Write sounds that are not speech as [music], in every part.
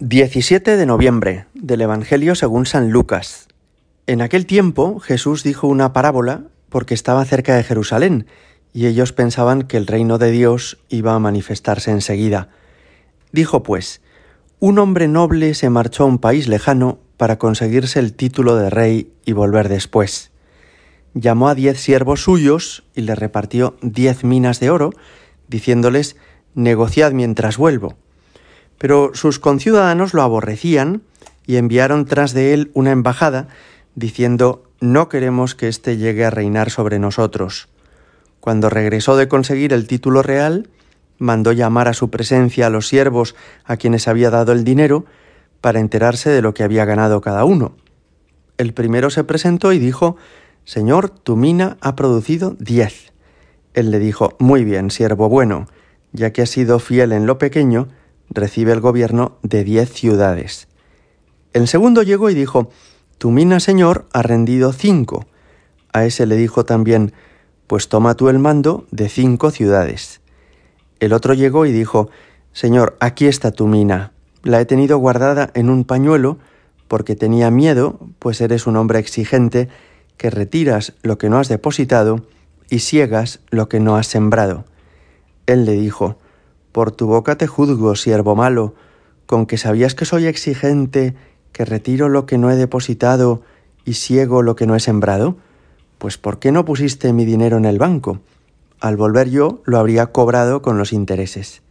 17 de noviembre del Evangelio según San Lucas. En aquel tiempo Jesús dijo una parábola porque estaba cerca de Jerusalén y ellos pensaban que el reino de Dios iba a manifestarse enseguida. Dijo pues, un hombre noble se marchó a un país lejano para conseguirse el título de rey y volver después. Llamó a diez siervos suyos y le repartió diez minas de oro, diciéndoles, negociad mientras vuelvo. Pero sus conciudadanos lo aborrecían y enviaron tras de él una embajada diciendo no queremos que éste llegue a reinar sobre nosotros. Cuando regresó de conseguir el título real, mandó llamar a su presencia a los siervos a quienes había dado el dinero para enterarse de lo que había ganado cada uno. El primero se presentó y dijo Señor, tu mina ha producido diez. Él le dijo Muy bien, siervo bueno, ya que has sido fiel en lo pequeño, recibe el gobierno de diez ciudades. El segundo llegó y dijo, Tu mina, señor, ha rendido cinco. A ese le dijo también, Pues toma tú el mando de cinco ciudades. El otro llegó y dijo, Señor, aquí está tu mina. La he tenido guardada en un pañuelo porque tenía miedo, pues eres un hombre exigente, que retiras lo que no has depositado y ciegas lo que no has sembrado. Él le dijo, por tu boca te juzgo, siervo malo, con que sabías que soy exigente, que retiro lo que no he depositado y ciego lo que no he sembrado. Pues ¿por qué no pusiste mi dinero en el banco? Al volver yo lo habría cobrado con los intereses.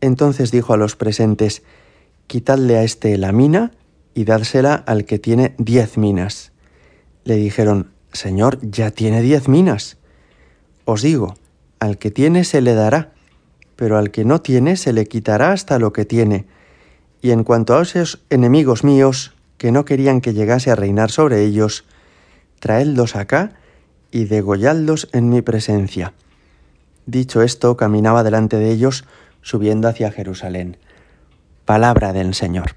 Entonces dijo a los presentes, Quitadle a éste la mina y dársela al que tiene diez minas. Le dijeron, Señor, ya tiene diez minas. Os digo, al que tiene se le dará pero al que no tiene se le quitará hasta lo que tiene. Y en cuanto a esos enemigos míos, que no querían que llegase a reinar sobre ellos, traedlos acá y degolladlos en mi presencia. Dicho esto, caminaba delante de ellos, subiendo hacia Jerusalén. Palabra del Señor.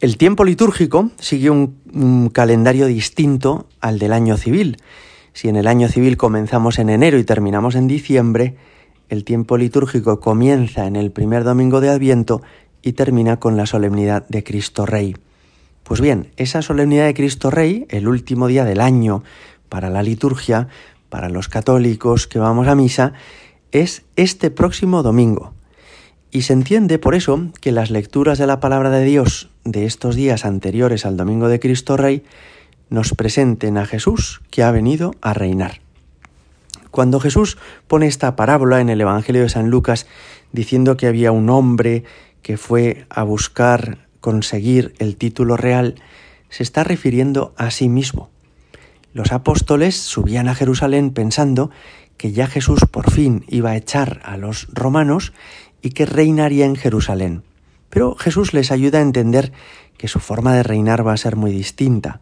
El tiempo litúrgico sigue un, un, calendario distinto al del año civil. Si en el año civil comenzamos en enero y terminamos en diciembre, el tiempo litúrgico comienza en el primer domingo de Adviento y termina con la solemnidad de Cristo Rey. Pues bien, esa solemnidad de Cristo Rey, el último día del año para la liturgia, para los católicos que vamos a misa, es este próximo domingo. Y se entiende por eso que las lecturas de la palabra de Dios de estos días anteriores al domingo de Cristo Rey nos presenten a Jesús que ha venido a reinar. Cuando Jesús pone esta parábola en el Evangelio de San Lucas diciendo que había un hombre que fue a buscar conseguir el título real, se está refiriendo a sí mismo. Los apóstoles subían a Jerusalén pensando que ya Jesús por fin iba a echar a los romanos y que reinaría en Jerusalén. Pero Jesús les ayuda a entender que su forma de reinar va a ser muy distinta.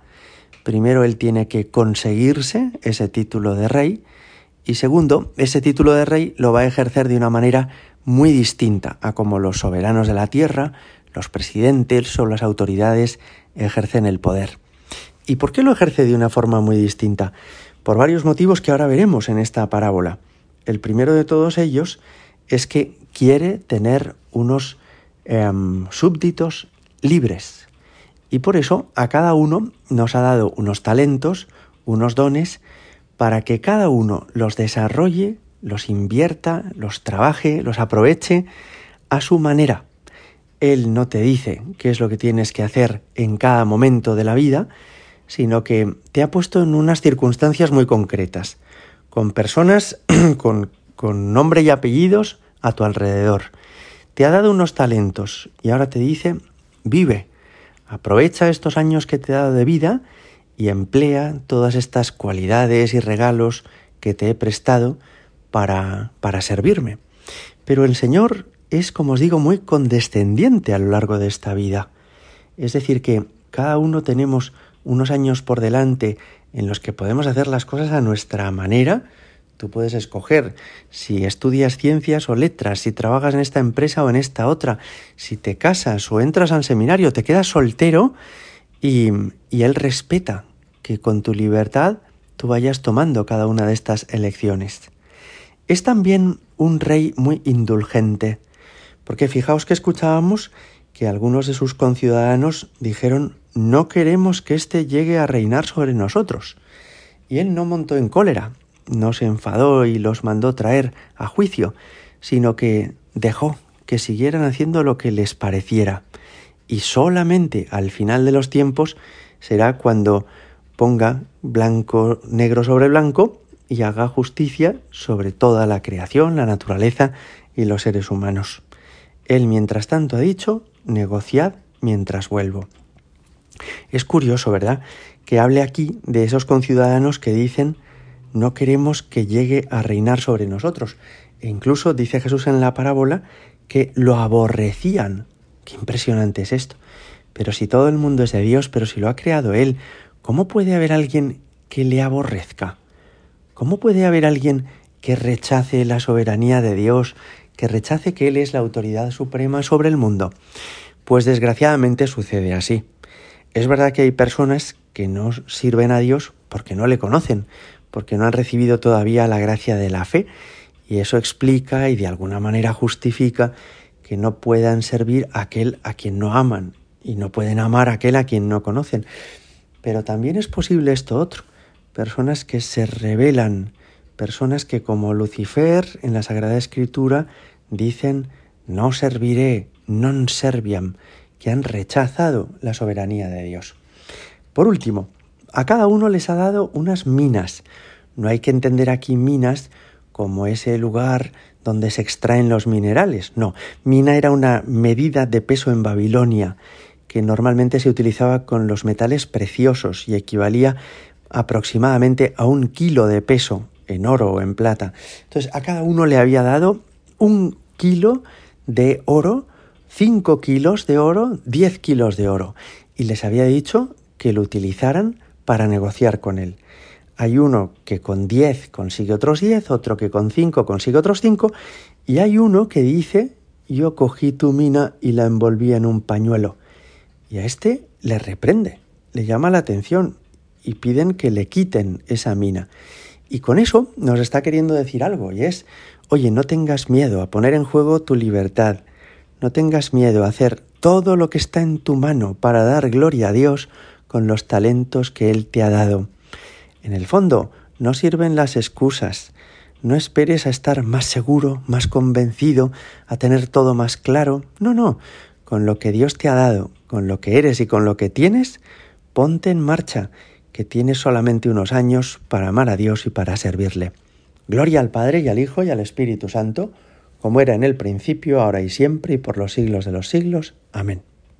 Primero él tiene que conseguirse ese título de rey y segundo, ese título de rey lo va a ejercer de una manera muy distinta a como los soberanos de la tierra, los presidentes o las autoridades ejercen el poder. ¿Y por qué lo ejerce de una forma muy distinta? Por varios motivos que ahora veremos en esta parábola. El primero de todos ellos es que quiere tener unos em, súbditos libres. Y por eso a cada uno nos ha dado unos talentos, unos dones, para que cada uno los desarrolle, los invierta, los trabaje, los aproveche a su manera. Él no te dice qué es lo que tienes que hacer en cada momento de la vida, sino que te ha puesto en unas circunstancias muy concretas, con personas [clears throat] con, nombre y apellidos a tu alrededor. Te ha dado unos talentos y ahora te dice, vive, aprovecha estos años que te ha dado de vida y emplea todas estas cualidades y regalos que te he prestado para, para servirme. Pero el Señor es, como os digo, muy condescendiente a lo largo de esta vida. Es decir, que cada uno tenemos unos años por delante en los que podemos hacer las cosas a nuestra manera. Tú puedes escoger si estudias ciencias o letras, si trabajas en esta empresa o en esta otra, si te casas o entras al seminario, te quedas soltero y, Él respeta que con tu libertad tú vayas tomando cada una de estas elecciones. Es también un rey muy indulgente, porque fijaos que escuchábamos que algunos de sus conciudadanos dijeron no queremos que éste llegue a reinar sobre nosotros. Y él no montó en cólera, no se enfadó y los mandó traer a juicio, sino que dejó que siguieran haciendo lo que les pareciera. Y solamente al final de los tiempos será cuando ponga blanco negro sobre blanco y haga justicia sobre toda la creación, la naturaleza y los seres humanos. Él, mientras tanto, ha dicho, negociad mientras vuelvo. Es curioso, ¿verdad?, que hable aquí de esos conciudadanos que dicen no queremos que llegue a reinar sobre nosotros. E incluso dice Jesús en la parábola que lo aborrecían. Qué impresionante es esto. Pero si todo el mundo es de Dios, pero si lo ha creado Él, ¿cómo puede haber alguien que le aborrezca? ¿Cómo puede haber alguien que rechace la soberanía de Dios, que rechace que Él es la autoridad suprema sobre el mundo? Pues desgraciadamente sucede así. Es verdad que hay personas que no sirven a Dios porque no le conocen, porque no han recibido todavía la gracia de la fe, y eso explica y de alguna manera justifica que no puedan servir a aquel a quien no aman y no pueden amar a aquel a quien no conocen. Pero también es posible esto otro, personas que se rebelan, personas que como Lucifer en la Sagrada Escritura dicen no serviré, non serviam, que han rechazado la soberanía de Dios. Por último, a cada uno les ha dado unas minas. No hay que entender aquí minas como ese lugar donde se extraen los minerales. No, mina era una medida de peso en Babilonia que normalmente se utilizaba con los metales preciosos y equivalía aproximadamente a un kilo de peso en oro o en plata. Entonces a cada uno le había dado un kilo de oro, cinco kilos de oro, diez kilos de oro y les había dicho que lo utilizaran para negociar con él. Hay uno que con 10 consigue otros 10, otro que con 5 consigue otros 5, y hay uno que dice, yo cogí tu mina y la envolví en un pañuelo. Y a este le reprende, le llama la atención y piden que le quiten esa mina. Y con eso nos está queriendo decir algo, y es, oye, no tengas miedo a poner en juego tu libertad, no tengas miedo a hacer todo lo que está en tu mano para dar gloria a Dios con los talentos que Él te ha dado. En el fondo, no sirven las excusas. No esperes a estar más seguro, más convencido, a tener todo más claro. No, no. Con lo que Dios te ha dado, con lo que eres y con lo que tienes, ponte en marcha, que tienes solamente unos años para amar a Dios y para servirle. Gloria al Padre y al Hijo y al Espíritu Santo, como era en el principio, ahora y siempre y por los siglos de los siglos. Amén.